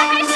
guys.